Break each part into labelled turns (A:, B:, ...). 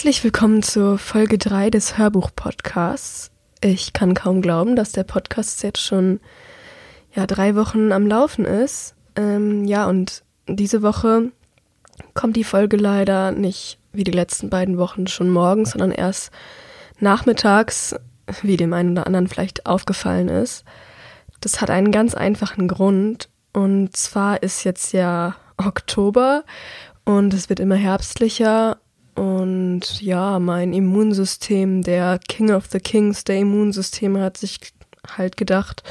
A: Herzlich willkommen zur Folge 3 des Hörbuch-Podcasts. Ich kann kaum glauben, dass der Podcast jetzt schon ja, drei Wochen am Laufen ist. Ähm, ja, und diese Woche kommt die Folge leider nicht wie die letzten beiden Wochen schon morgens, sondern erst nachmittags, wie dem einen oder anderen vielleicht aufgefallen ist. Das hat einen ganz einfachen Grund. Und zwar ist jetzt ja Oktober und es wird immer herbstlicher und ja, mein Immunsystem, der King of the Kings der Immunsysteme hat sich halt gedacht,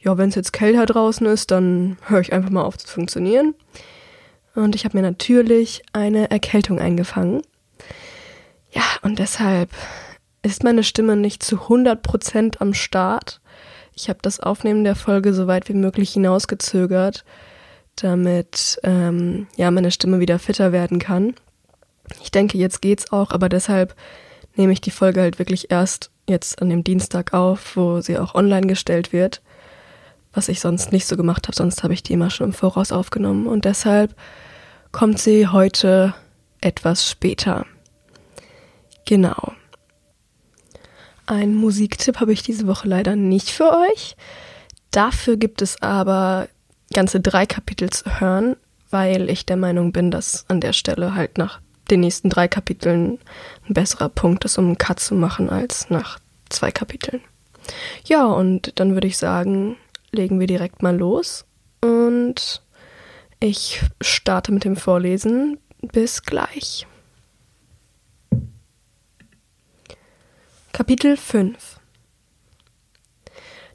A: ja, wenn es jetzt kälter draußen ist, dann höre ich einfach mal auf zu funktionieren. Und ich habe mir natürlich eine Erkältung eingefangen. Ja, und deshalb ist meine Stimme nicht zu 100% am Start. Ich habe das Aufnehmen der Folge so weit wie möglich hinausgezögert, damit ähm, ja meine Stimme wieder fitter werden kann. Ich denke, jetzt geht's auch, aber deshalb nehme ich die Folge halt wirklich erst jetzt an dem Dienstag auf, wo sie auch online gestellt wird, was ich sonst nicht so gemacht habe. Sonst habe ich die immer schon im Voraus aufgenommen und deshalb kommt sie heute etwas später. Genau. Ein Musiktipp habe ich diese Woche leider nicht für euch. Dafür gibt es aber ganze drei Kapitel zu hören, weil ich der Meinung bin, dass an der Stelle halt nach den nächsten drei Kapiteln ein besserer Punkt ist, um einen Cut zu machen, als nach zwei Kapiteln. Ja, und dann würde ich sagen, legen wir direkt mal los und ich starte mit dem Vorlesen. Bis gleich. Kapitel 5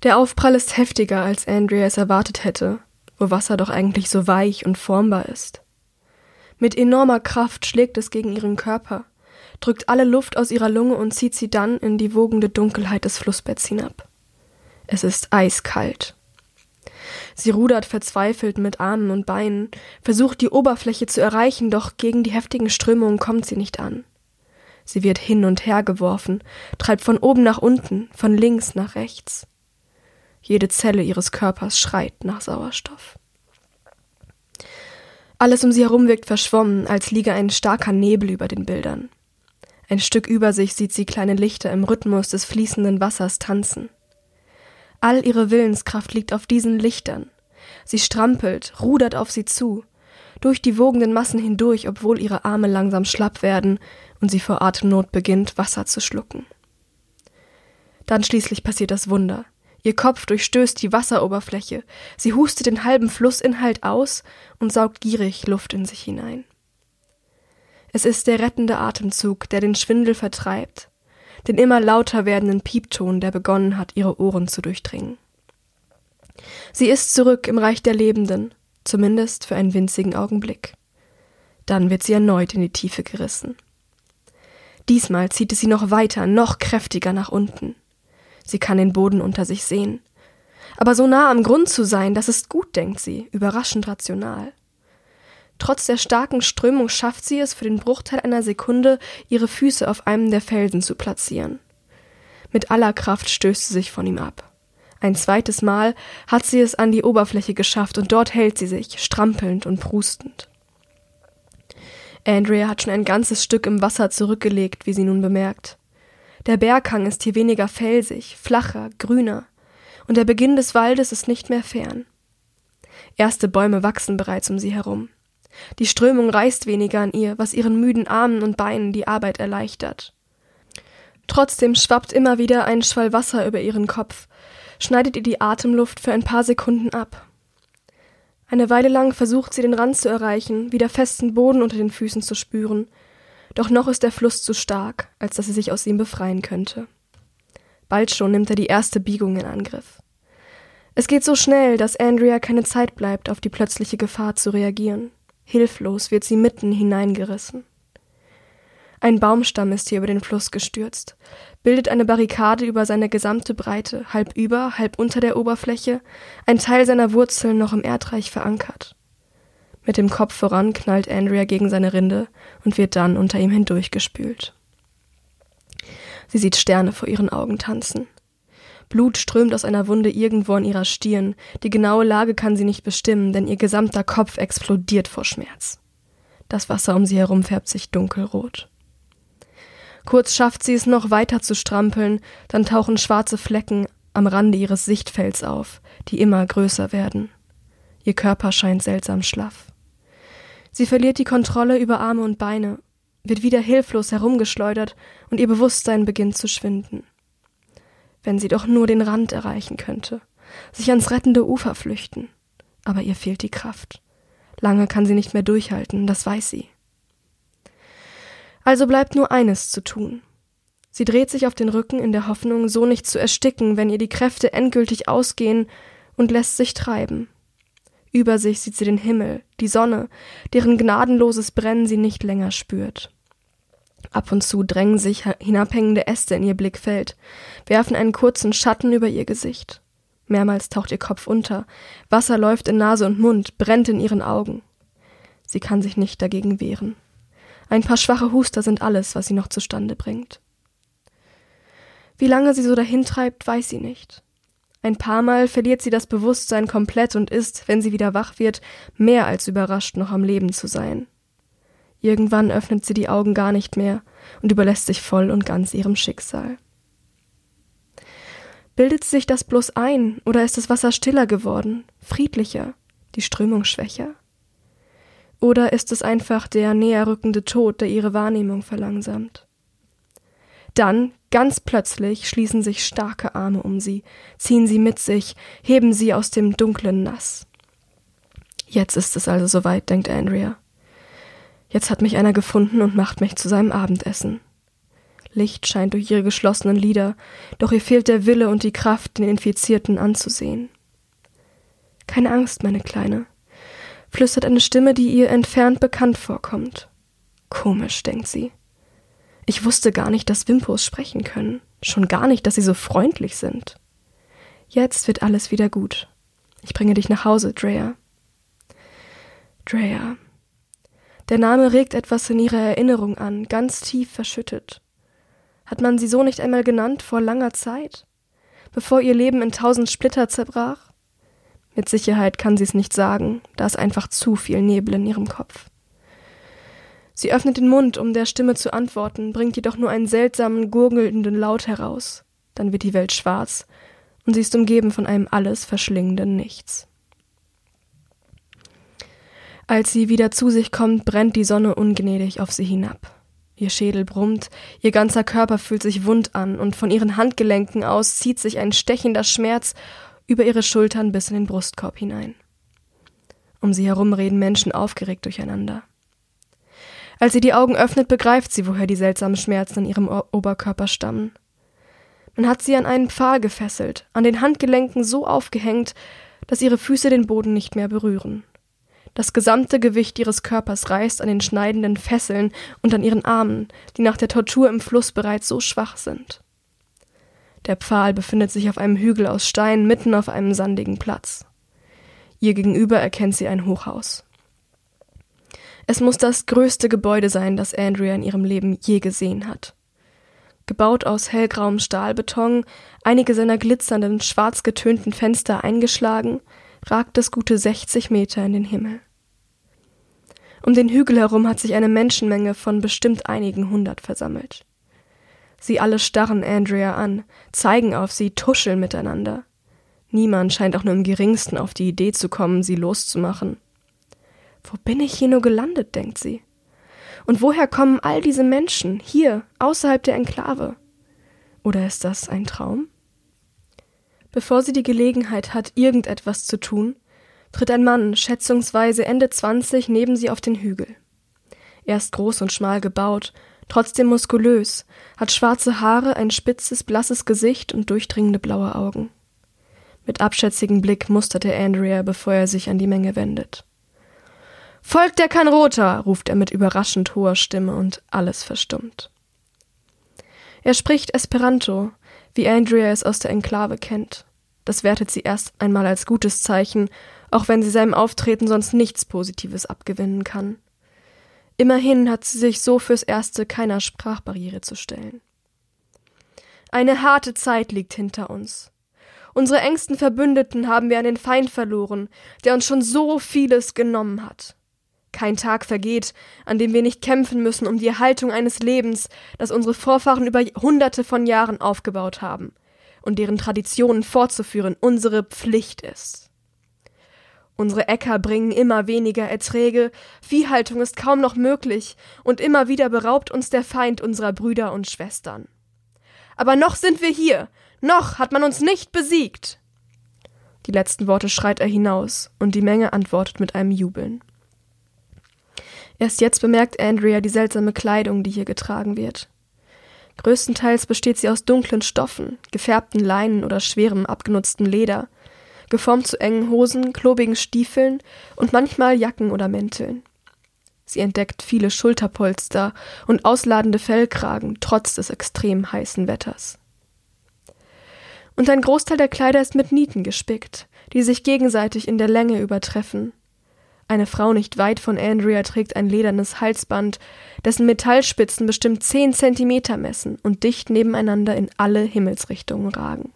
A: Der Aufprall ist heftiger, als Andrea es erwartet hätte, wo Wasser doch eigentlich so weich und formbar ist. Mit enormer Kraft schlägt es gegen ihren Körper, drückt alle Luft aus ihrer Lunge und zieht sie dann in die wogende Dunkelheit des Flussbetts hinab. Es ist eiskalt. Sie rudert verzweifelt mit Armen und Beinen, versucht die Oberfläche zu erreichen, doch gegen die heftigen Strömungen kommt sie nicht an. Sie wird hin und her geworfen, treibt von oben nach unten, von links nach rechts. Jede Zelle ihres Körpers schreit nach Sauerstoff. Alles um sie herum wirkt verschwommen, als liege ein starker Nebel über den Bildern. Ein Stück über sich sieht sie kleine Lichter im Rhythmus des fließenden Wassers tanzen. All ihre Willenskraft liegt auf diesen Lichtern. Sie strampelt, rudert auf sie zu, durch die wogenden Massen hindurch, obwohl ihre Arme langsam schlapp werden und sie vor Atemnot beginnt, Wasser zu schlucken. Dann schließlich passiert das Wunder. Ihr Kopf durchstößt die Wasseroberfläche, sie hustet den halben Flussinhalt aus und saugt gierig Luft in sich hinein. Es ist der rettende Atemzug, der den Schwindel vertreibt, den immer lauter werdenden Piepton, der begonnen hat, ihre Ohren zu durchdringen. Sie ist zurück im Reich der Lebenden, zumindest für einen winzigen Augenblick. Dann wird sie erneut in die Tiefe gerissen. Diesmal zieht es sie noch weiter, noch kräftiger nach unten. Sie kann den Boden unter sich sehen. Aber so nah am Grund zu sein, das ist gut, denkt sie, überraschend rational. Trotz der starken Strömung schafft sie es für den Bruchteil einer Sekunde, ihre Füße auf einem der Felsen zu platzieren. Mit aller Kraft stößt sie sich von ihm ab. Ein zweites Mal hat sie es an die Oberfläche geschafft und dort hält sie sich, strampelnd und prustend. Andrea hat schon ein ganzes Stück im Wasser zurückgelegt, wie sie nun bemerkt. Der Berghang ist hier weniger felsig, flacher, grüner, und der Beginn des Waldes ist nicht mehr fern. Erste Bäume wachsen bereits um sie herum. Die Strömung reißt weniger an ihr, was ihren müden Armen und Beinen die Arbeit erleichtert. Trotzdem schwappt immer wieder ein Schwall Wasser über ihren Kopf, schneidet ihr die Atemluft für ein paar Sekunden ab. Eine Weile lang versucht sie den Rand zu erreichen, wieder festen Boden unter den Füßen zu spüren, doch noch ist der Fluss zu stark, als dass sie sich aus ihm befreien könnte. Bald schon nimmt er die erste Biegung in Angriff. Es geht so schnell, dass Andrea keine Zeit bleibt, auf die plötzliche Gefahr zu reagieren. Hilflos wird sie mitten hineingerissen. Ein Baumstamm ist hier über den Fluss gestürzt, bildet eine Barrikade über seine gesamte Breite, halb über, halb unter der Oberfläche, ein Teil seiner Wurzeln noch im Erdreich verankert. Mit dem Kopf voran knallt Andrea gegen seine Rinde und wird dann unter ihm hindurchgespült. Sie sieht Sterne vor ihren Augen tanzen. Blut strömt aus einer Wunde irgendwo an ihrer Stirn. Die genaue Lage kann sie nicht bestimmen, denn ihr gesamter Kopf explodiert vor Schmerz. Das Wasser um sie herum färbt sich dunkelrot. Kurz schafft sie es noch weiter zu strampeln, dann tauchen schwarze Flecken am Rande ihres Sichtfelds auf, die immer größer werden. Ihr Körper scheint seltsam schlaff. Sie verliert die Kontrolle über Arme und Beine, wird wieder hilflos herumgeschleudert und ihr Bewusstsein beginnt zu schwinden. Wenn sie doch nur den Rand erreichen könnte, sich ans rettende Ufer flüchten. Aber ihr fehlt die Kraft. Lange kann sie nicht mehr durchhalten, das weiß sie. Also bleibt nur eines zu tun. Sie dreht sich auf den Rücken in der Hoffnung, so nicht zu ersticken, wenn ihr die Kräfte endgültig ausgehen, und lässt sich treiben. Über sich sieht sie den Himmel, die Sonne, deren gnadenloses Brennen sie nicht länger spürt. Ab und zu drängen sich hinabhängende Äste in ihr Blickfeld, werfen einen kurzen Schatten über ihr Gesicht. Mehrmals taucht ihr Kopf unter, Wasser läuft in Nase und Mund, brennt in ihren Augen. Sie kann sich nicht dagegen wehren. Ein paar schwache Huster sind alles, was sie noch zustande bringt. Wie lange sie so dahintreibt, weiß sie nicht. Ein paar Mal verliert sie das Bewusstsein komplett und ist, wenn sie wieder wach wird, mehr als überrascht, noch am Leben zu sein. Irgendwann öffnet sie die Augen gar nicht mehr und überlässt sich voll und ganz ihrem Schicksal. Bildet sich das bloß ein, oder ist das Wasser stiller geworden, friedlicher, die Strömung schwächer? Oder ist es einfach der näher rückende Tod, der ihre Wahrnehmung verlangsamt? Dann, ganz plötzlich, schließen sich starke Arme um sie, ziehen sie mit sich, heben sie aus dem dunklen Nass. Jetzt ist es also soweit, denkt Andrea. Jetzt hat mich einer gefunden und macht mich zu seinem Abendessen. Licht scheint durch ihre geschlossenen Lider, doch ihr fehlt der Wille und die Kraft, den Infizierten anzusehen. Keine Angst, meine Kleine, flüstert eine Stimme, die ihr entfernt bekannt vorkommt. Komisch, denkt sie. Ich wusste gar nicht, dass Wimpos sprechen können, schon gar nicht, dass sie so freundlich sind. Jetzt wird alles wieder gut. Ich bringe dich nach Hause, Drea. Drea. Der Name regt etwas in ihrer Erinnerung an, ganz tief verschüttet. Hat man sie so nicht einmal genannt vor langer Zeit? Bevor ihr Leben in tausend Splitter zerbrach? Mit Sicherheit kann sie es nicht sagen, da ist einfach zu viel Nebel in ihrem Kopf. Sie öffnet den Mund, um der Stimme zu antworten, bringt jedoch nur einen seltsamen, gurgelnden Laut heraus. Dann wird die Welt schwarz und sie ist umgeben von einem alles verschlingenden Nichts. Als sie wieder zu sich kommt, brennt die Sonne ungnädig auf sie hinab. Ihr Schädel brummt, ihr ganzer Körper fühlt sich wund an, und von ihren Handgelenken aus zieht sich ein stechender Schmerz über ihre Schultern bis in den Brustkorb hinein. Um sie herum reden Menschen aufgeregt durcheinander. Als sie die Augen öffnet, begreift sie, woher die seltsamen Schmerzen in ihrem o Oberkörper stammen. Man hat sie an einen Pfahl gefesselt, an den Handgelenken so aufgehängt, dass ihre Füße den Boden nicht mehr berühren. Das gesamte Gewicht ihres Körpers reißt an den schneidenden Fesseln und an ihren Armen, die nach der Tortur im Fluss bereits so schwach sind. Der Pfahl befindet sich auf einem Hügel aus Stein mitten auf einem sandigen Platz. Ihr gegenüber erkennt sie ein Hochhaus. Es muss das größte Gebäude sein, das Andrea in ihrem Leben je gesehen hat. Gebaut aus hellgrauem Stahlbeton, einige seiner glitzernden, schwarz getönten Fenster eingeschlagen, ragt es gute 60 Meter in den Himmel. Um den Hügel herum hat sich eine Menschenmenge von bestimmt einigen hundert versammelt. Sie alle starren Andrea an, zeigen auf sie, tuscheln miteinander. Niemand scheint auch nur im geringsten auf die Idee zu kommen, sie loszumachen. Wo bin ich hier nur gelandet, denkt sie. Und woher kommen all diese Menschen hier, außerhalb der Enklave? Oder ist das ein Traum? Bevor sie die Gelegenheit hat, irgendetwas zu tun, tritt ein Mann, schätzungsweise Ende zwanzig, neben sie auf den Hügel. Er ist groß und schmal gebaut, trotzdem muskulös, hat schwarze Haare, ein spitzes, blasses Gesicht und durchdringende blaue Augen. Mit abschätzigem Blick mustert er Andrea, bevor er sich an die Menge wendet. Folgt der kein Roter, ruft er mit überraschend hoher Stimme und alles verstummt. Er spricht Esperanto, wie Andrea es aus der Enklave kennt. Das wertet sie erst einmal als gutes Zeichen auch wenn sie seinem Auftreten sonst nichts Positives abgewinnen kann. Immerhin hat sie sich so fürs Erste keiner Sprachbarriere zu stellen. Eine harte Zeit liegt hinter uns. Unsere engsten Verbündeten haben wir an den Feind verloren, der uns schon so vieles genommen hat. Kein Tag vergeht, an dem wir nicht kämpfen müssen um die Erhaltung eines Lebens, das unsere Vorfahren über Hunderte von Jahren aufgebaut haben und deren Traditionen fortzuführen unsere Pflicht ist. Unsere Äcker bringen immer weniger Erträge, Viehhaltung ist kaum noch möglich, und immer wieder beraubt uns der Feind unserer Brüder und Schwestern. Aber noch sind wir hier, noch hat man uns nicht besiegt. Die letzten Worte schreit er hinaus, und die Menge antwortet mit einem Jubeln. Erst jetzt bemerkt Andrea die seltsame Kleidung, die hier getragen wird. Größtenteils besteht sie aus dunklen Stoffen, gefärbten Leinen oder schwerem abgenutzten Leder, geformt zu engen Hosen, klobigen Stiefeln und manchmal Jacken oder Mänteln. Sie entdeckt viele Schulterpolster und ausladende Fellkragen trotz des extrem heißen Wetters. Und ein Großteil der Kleider ist mit Nieten gespickt, die sich gegenseitig in der Länge übertreffen. Eine Frau nicht weit von Andrea trägt ein ledernes Halsband, dessen Metallspitzen bestimmt zehn Zentimeter messen und dicht nebeneinander in alle Himmelsrichtungen ragen.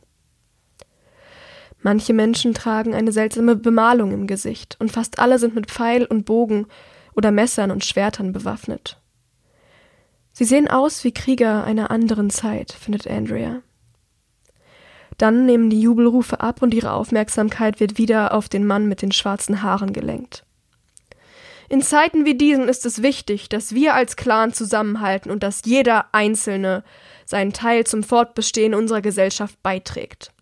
A: Manche Menschen tragen eine seltsame Bemalung im Gesicht, und fast alle sind mit Pfeil und Bogen oder Messern und Schwertern bewaffnet. Sie sehen aus wie Krieger einer anderen Zeit, findet Andrea. Dann nehmen die Jubelrufe ab und ihre Aufmerksamkeit wird wieder auf den Mann mit den schwarzen Haaren gelenkt. In Zeiten wie diesen ist es wichtig, dass wir als Clan zusammenhalten und dass jeder Einzelne seinen Teil zum Fortbestehen unserer Gesellschaft beiträgt.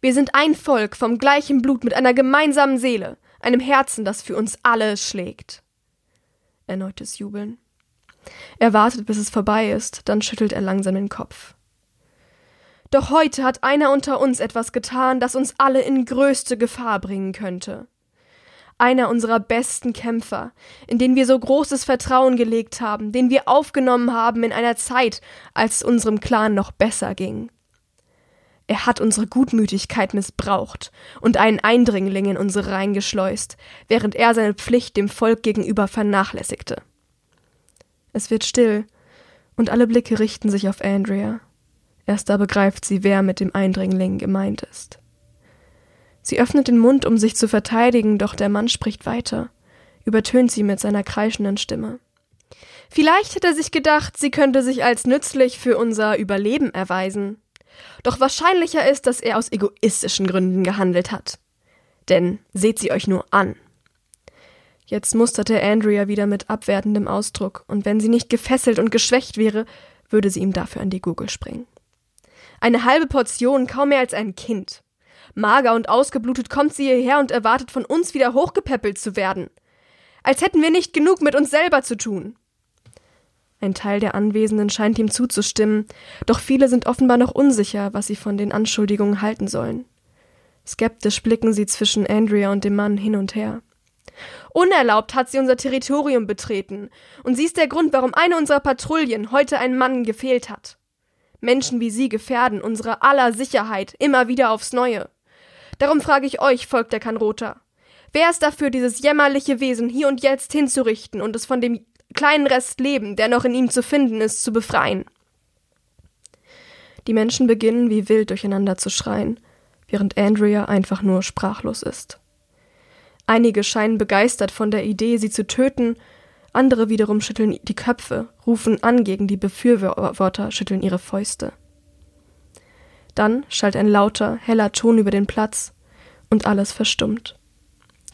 A: Wir sind ein Volk vom gleichen Blut mit einer gemeinsamen Seele, einem Herzen, das für uns alle schlägt. Erneutes Jubeln. Er wartet, bis es vorbei ist, dann schüttelt er langsam den Kopf. Doch heute hat einer unter uns etwas getan, das uns alle in größte Gefahr bringen könnte. Einer unserer besten Kämpfer, in den wir so großes Vertrauen gelegt haben, den wir aufgenommen haben in einer Zeit, als es unserem Clan noch besser ging. Er hat unsere Gutmütigkeit missbraucht und einen Eindringling in unsere Reihen geschleust, während er seine Pflicht dem Volk gegenüber vernachlässigte. Es wird still, und alle Blicke richten sich auf Andrea. Erst da begreift sie, wer mit dem Eindringling gemeint ist. Sie öffnet den Mund, um sich zu verteidigen, doch der Mann spricht weiter, übertönt sie mit seiner kreischenden Stimme. Vielleicht hat er sich gedacht, sie könnte sich als nützlich für unser Überleben erweisen. Doch wahrscheinlicher ist, dass er aus egoistischen Gründen gehandelt hat. Denn seht sie euch nur an. Jetzt musterte Andrea wieder mit abwertendem Ausdruck, und wenn sie nicht gefesselt und geschwächt wäre, würde sie ihm dafür an die Gurgel springen. Eine halbe Portion, kaum mehr als ein Kind. Mager und ausgeblutet kommt sie hierher und erwartet von uns wieder hochgepäppelt zu werden. Als hätten wir nicht genug mit uns selber zu tun. Ein Teil der Anwesenden scheint ihm zuzustimmen, doch viele sind offenbar noch unsicher, was sie von den Anschuldigungen halten sollen. Skeptisch blicken sie zwischen Andrea und dem Mann hin und her. Unerlaubt hat sie unser Territorium betreten, und sie ist der Grund, warum eine unserer Patrouillen heute einen Mann gefehlt hat. Menschen wie sie gefährden unsere aller Sicherheit immer wieder aufs Neue. Darum frage ich euch, Volk der Kanrota. Wer ist dafür, dieses jämmerliche Wesen hier und jetzt hinzurichten und es von dem kleinen Rest Leben, der noch in ihm zu finden ist, zu befreien. Die Menschen beginnen wie wild durcheinander zu schreien, während Andrea einfach nur sprachlos ist. Einige scheinen begeistert von der Idee, sie zu töten, andere wiederum schütteln die Köpfe, rufen an gegen die Befürworter, schütteln ihre Fäuste. Dann schallt ein lauter, heller Ton über den Platz, und alles verstummt.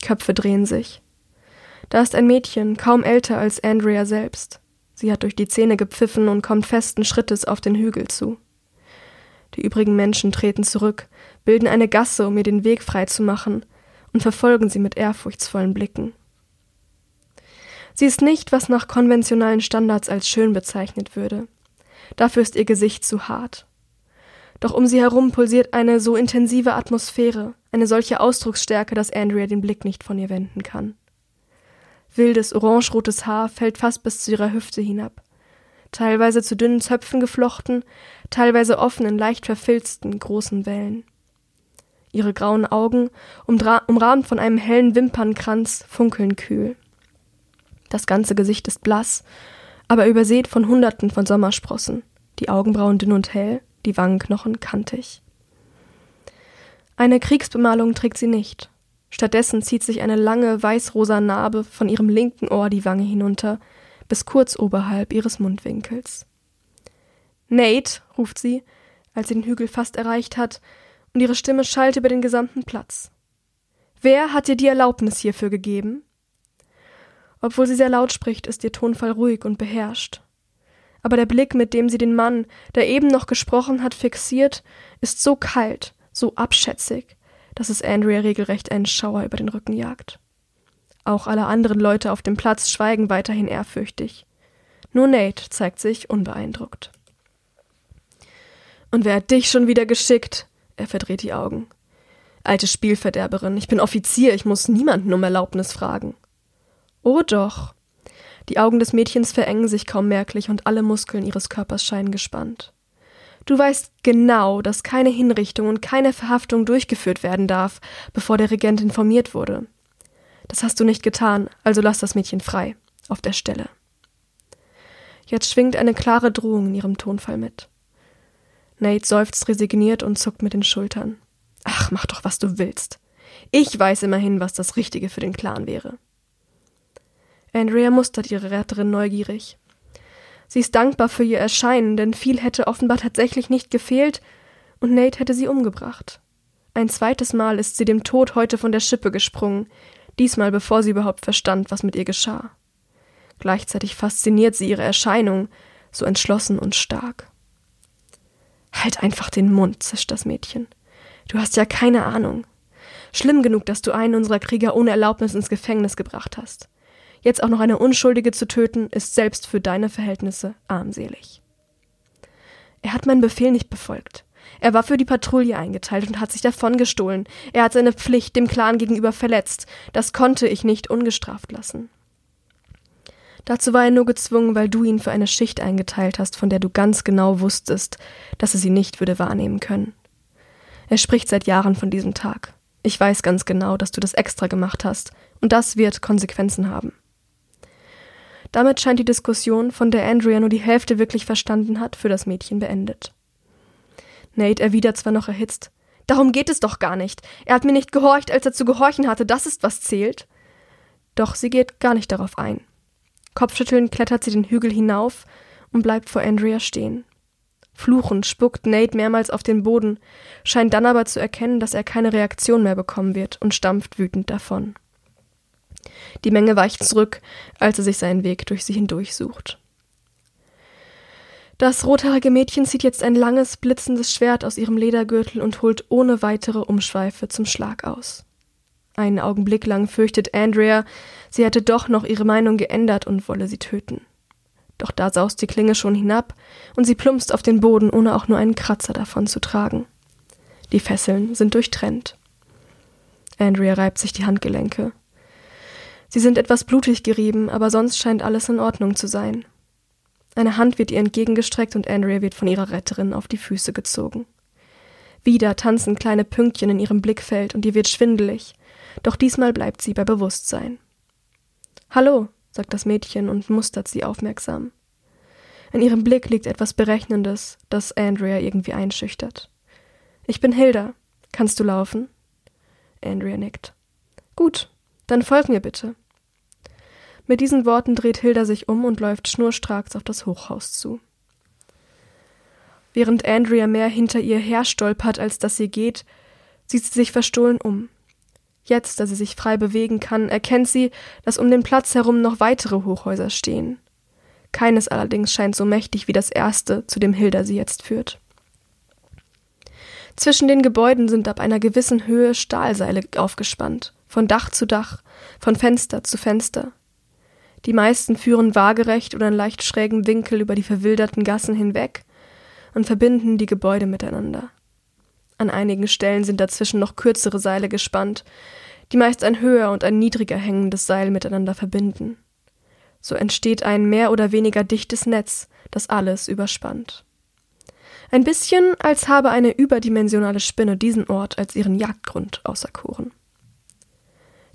A: Köpfe drehen sich. Da ist ein Mädchen, kaum älter als Andrea selbst. Sie hat durch die Zähne gepfiffen und kommt festen Schrittes auf den Hügel zu. Die übrigen Menschen treten zurück, bilden eine Gasse, um ihr den Weg frei zu machen, und verfolgen sie mit ehrfurchtsvollen Blicken. Sie ist nicht, was nach konventionellen Standards als schön bezeichnet würde. Dafür ist ihr Gesicht zu hart. Doch um sie herum pulsiert eine so intensive Atmosphäre, eine solche Ausdrucksstärke, dass Andrea den Blick nicht von ihr wenden kann. Wildes orangerotes Haar fällt fast bis zu ihrer Hüfte hinab. Teilweise zu dünnen Zöpfen geflochten, teilweise offen in leicht verfilzten, großen Wellen. Ihre grauen Augen, umrahmt von einem hellen Wimpernkranz, funkeln kühl. Das ganze Gesicht ist blass, aber übersät von Hunderten von Sommersprossen, die Augenbrauen dünn und hell, die Wangenknochen kantig. Eine Kriegsbemalung trägt sie nicht, Stattdessen zieht sich eine lange weißrosa Narbe von ihrem linken Ohr die Wange hinunter, bis kurz oberhalb ihres Mundwinkels. Nate, ruft sie, als sie den Hügel fast erreicht hat, und ihre Stimme schallt über den gesamten Platz. Wer hat dir die Erlaubnis hierfür gegeben? Obwohl sie sehr laut spricht, ist ihr Tonfall ruhig und beherrscht. Aber der Blick, mit dem sie den Mann, der eben noch gesprochen hat, fixiert, ist so kalt, so abschätzig, dass es Andrea regelrecht einen Schauer über den Rücken jagt. Auch alle anderen Leute auf dem Platz schweigen weiterhin ehrfürchtig. Nur Nate zeigt sich unbeeindruckt. Und wer hat dich schon wieder geschickt? Er verdreht die Augen. Alte Spielverderberin, ich bin Offizier, ich muss niemanden um Erlaubnis fragen. Oh doch. Die Augen des Mädchens verengen sich kaum merklich und alle Muskeln ihres Körpers scheinen gespannt. Du weißt genau, dass keine Hinrichtung und keine Verhaftung durchgeführt werden darf, bevor der Regent informiert wurde. Das hast du nicht getan, also lass das Mädchen frei, auf der Stelle. Jetzt schwingt eine klare Drohung in ihrem Tonfall mit. Nate seufzt resigniert und zuckt mit den Schultern. Ach, mach doch, was du willst. Ich weiß immerhin, was das Richtige für den Clan wäre. Andrea mustert ihre Retterin neugierig. Sie ist dankbar für ihr Erscheinen, denn viel hätte offenbar tatsächlich nicht gefehlt, und Nate hätte sie umgebracht. Ein zweites Mal ist sie dem Tod heute von der Schippe gesprungen, diesmal bevor sie überhaupt verstand, was mit ihr geschah. Gleichzeitig fasziniert sie ihre Erscheinung, so entschlossen und stark. Halt einfach den Mund, zischt das Mädchen. Du hast ja keine Ahnung. Schlimm genug, dass du einen unserer Krieger ohne Erlaubnis ins Gefängnis gebracht hast. Jetzt auch noch eine Unschuldige zu töten, ist selbst für deine Verhältnisse armselig. Er hat meinen Befehl nicht befolgt. Er war für die Patrouille eingeteilt und hat sich davongestohlen. Er hat seine Pflicht dem Clan gegenüber verletzt. Das konnte ich nicht ungestraft lassen. Dazu war er nur gezwungen, weil du ihn für eine Schicht eingeteilt hast, von der du ganz genau wusstest, dass er sie nicht würde wahrnehmen können. Er spricht seit Jahren von diesem Tag. Ich weiß ganz genau, dass du das extra gemacht hast, und das wird Konsequenzen haben. Damit scheint die Diskussion, von der Andrea nur die Hälfte wirklich verstanden hat, für das Mädchen beendet. Nate erwidert zwar noch erhitzt, Darum geht es doch gar nicht. Er hat mir nicht gehorcht, als er zu gehorchen hatte, das ist, was zählt. Doch sie geht gar nicht darauf ein. Kopfschüttelnd klettert sie den Hügel hinauf und bleibt vor Andrea stehen. Fluchend spuckt Nate mehrmals auf den Boden, scheint dann aber zu erkennen, dass er keine Reaktion mehr bekommen wird und stampft wütend davon. Die Menge weicht zurück, als er sich seinen Weg durch sie hindurch sucht. Das rothaarige Mädchen zieht jetzt ein langes, blitzendes Schwert aus ihrem Ledergürtel und holt ohne weitere Umschweife zum Schlag aus. Einen Augenblick lang fürchtet Andrea, sie hätte doch noch ihre Meinung geändert und wolle sie töten. Doch da saust die Klinge schon hinab und sie plumpst auf den Boden, ohne auch nur einen Kratzer davon zu tragen. Die Fesseln sind durchtrennt. Andrea reibt sich die Handgelenke. Sie sind etwas blutig gerieben, aber sonst scheint alles in Ordnung zu sein. Eine Hand wird ihr entgegengestreckt und Andrea wird von ihrer Retterin auf die Füße gezogen. Wieder tanzen kleine Pünktchen in ihrem Blickfeld und ihr wird schwindelig, doch diesmal bleibt sie bei Bewusstsein. Hallo, sagt das Mädchen und mustert sie aufmerksam. In ihrem Blick liegt etwas Berechnendes, das Andrea irgendwie einschüchtert. Ich bin Hilda. Kannst du laufen? Andrea nickt. Gut, dann folg mir bitte. Mit diesen Worten dreht Hilda sich um und läuft schnurstracks auf das Hochhaus zu. Während Andrea mehr hinter ihr her stolpert, als dass sie geht, sieht sie sich verstohlen um. Jetzt, da sie sich frei bewegen kann, erkennt sie, dass um den Platz herum noch weitere Hochhäuser stehen. Keines allerdings scheint so mächtig wie das erste, zu dem Hilda sie jetzt führt. Zwischen den Gebäuden sind ab einer gewissen Höhe Stahlseile aufgespannt, von Dach zu Dach, von Fenster zu Fenster. Die meisten führen waagerecht oder in leicht schrägem Winkel über die verwilderten Gassen hinweg und verbinden die Gebäude miteinander. An einigen Stellen sind dazwischen noch kürzere Seile gespannt, die meist ein höher und ein niedriger hängendes Seil miteinander verbinden. So entsteht ein mehr oder weniger dichtes Netz, das alles überspannt. Ein bisschen, als habe eine überdimensionale Spinne diesen Ort als ihren Jagdgrund auserkoren.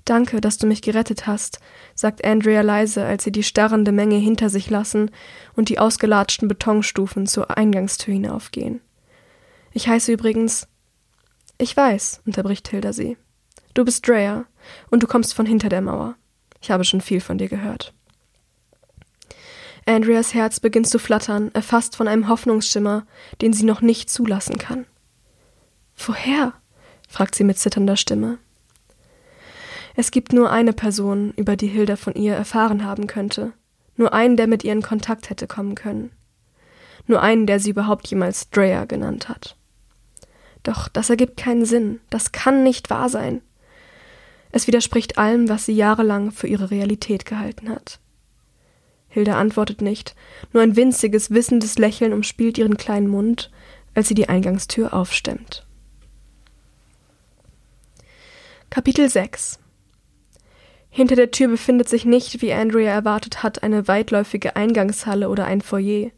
A: Danke, dass du mich gerettet hast, sagt Andrea leise, als sie die starrende Menge hinter sich lassen und die ausgelatschten Betonstufen zur Eingangstür hinaufgehen. Ich heiße übrigens. Ich weiß, unterbricht Hilda sie. Du bist Drea und du kommst von hinter der Mauer. Ich habe schon viel von dir gehört. Andreas Herz beginnt zu flattern, erfasst von einem Hoffnungsschimmer, den sie noch nicht zulassen kann. Woher? fragt sie mit zitternder Stimme. Es gibt nur eine Person, über die Hilda von ihr erfahren haben könnte, nur einen, der mit ihr in Kontakt hätte kommen können, nur einen, der sie überhaupt jemals Drea genannt hat. Doch das ergibt keinen Sinn, das kann nicht wahr sein. Es widerspricht allem, was sie jahrelang für ihre Realität gehalten hat. Hilda antwortet nicht, nur ein winziges, wissendes Lächeln umspielt ihren kleinen Mund, als sie die Eingangstür aufstemmt. Kapitel 6 Hinter der Tür befindet sich nicht, wie Andrea erwartet hat, eine weitläufige Eingangshalle oder ein Foyer,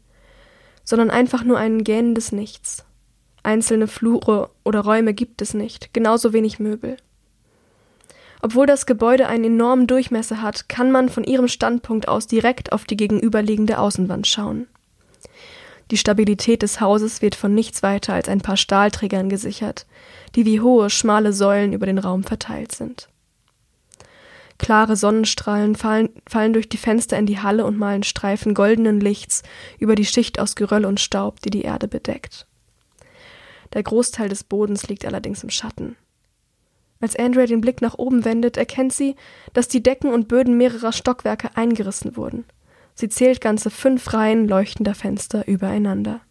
A: sondern einfach nur ein gähnendes Nichts. Einzelne Flure oder Räume gibt es nicht, genauso wenig Möbel. Obwohl das Gebäude einen enormen Durchmesser hat, kann man von ihrem Standpunkt aus direkt auf die gegenüberliegende Außenwand schauen. Die Stabilität des Hauses wird von nichts weiter als ein paar Stahlträgern gesichert, die wie hohe, schmale Säulen über den Raum verteilt sind. Klare Sonnenstrahlen fallen, fallen durch die Fenster in die Halle und malen Streifen goldenen Lichts über die Schicht aus Geröll und Staub, die die Erde bedeckt. Der Großteil des Bodens liegt allerdings im Schatten. Als Andrea den Blick nach oben wendet, erkennt sie, dass die Decken und Böden mehrerer Stockwerke eingerissen wurden. Sie zählt ganze fünf Reihen leuchtender Fenster übereinander.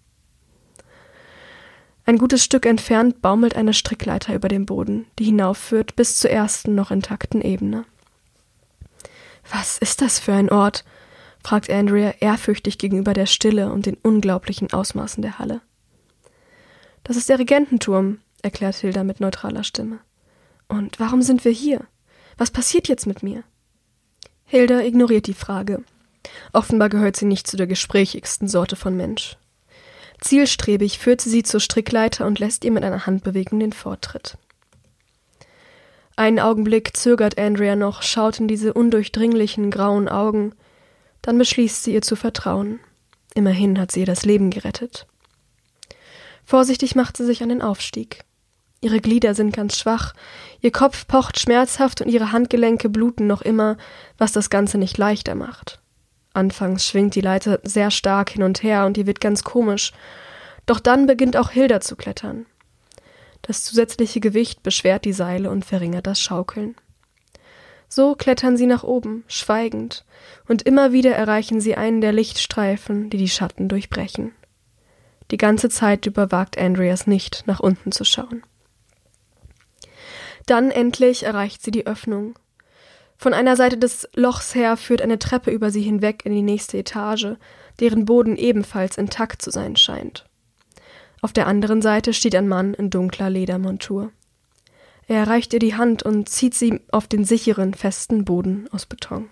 A: Ein gutes Stück entfernt baumelt eine Strickleiter über dem Boden, die hinaufführt bis zur ersten noch intakten Ebene. Was ist das für ein Ort? fragt Andrea ehrfürchtig gegenüber der Stille und den unglaublichen Ausmaßen der Halle. Das ist der Regententurm, erklärt Hilda mit neutraler Stimme. Und warum sind wir hier? Was passiert jetzt mit mir? Hilda ignoriert die Frage. Offenbar gehört sie nicht zu der gesprächigsten Sorte von Mensch. Zielstrebig führt sie sie zur Strickleiter und lässt ihr mit einer Handbewegung den Vortritt. Einen Augenblick zögert Andrea noch, schaut in diese undurchdringlichen grauen Augen, dann beschließt sie ihr zu vertrauen. Immerhin hat sie ihr das Leben gerettet. Vorsichtig macht sie sich an den Aufstieg. Ihre Glieder sind ganz schwach, ihr Kopf pocht schmerzhaft und ihre Handgelenke bluten noch immer, was das Ganze nicht leichter macht. Anfangs schwingt die Leiter sehr stark hin und her und ihr wird ganz komisch, doch dann beginnt auch Hilda zu klettern. Das zusätzliche Gewicht beschwert die Seile und verringert das Schaukeln. So klettern sie nach oben, schweigend, und immer wieder erreichen sie einen der Lichtstreifen, die die Schatten durchbrechen. Die ganze Zeit über wagt Andreas nicht, nach unten zu schauen. Dann endlich erreicht sie die Öffnung. Von einer Seite des Lochs her führt eine Treppe über sie hinweg in die nächste Etage, deren Boden ebenfalls intakt zu sein scheint. Auf der anderen Seite steht ein Mann in dunkler Ledermontur. Er erreicht ihr die Hand und zieht sie auf den sicheren, festen Boden aus Beton.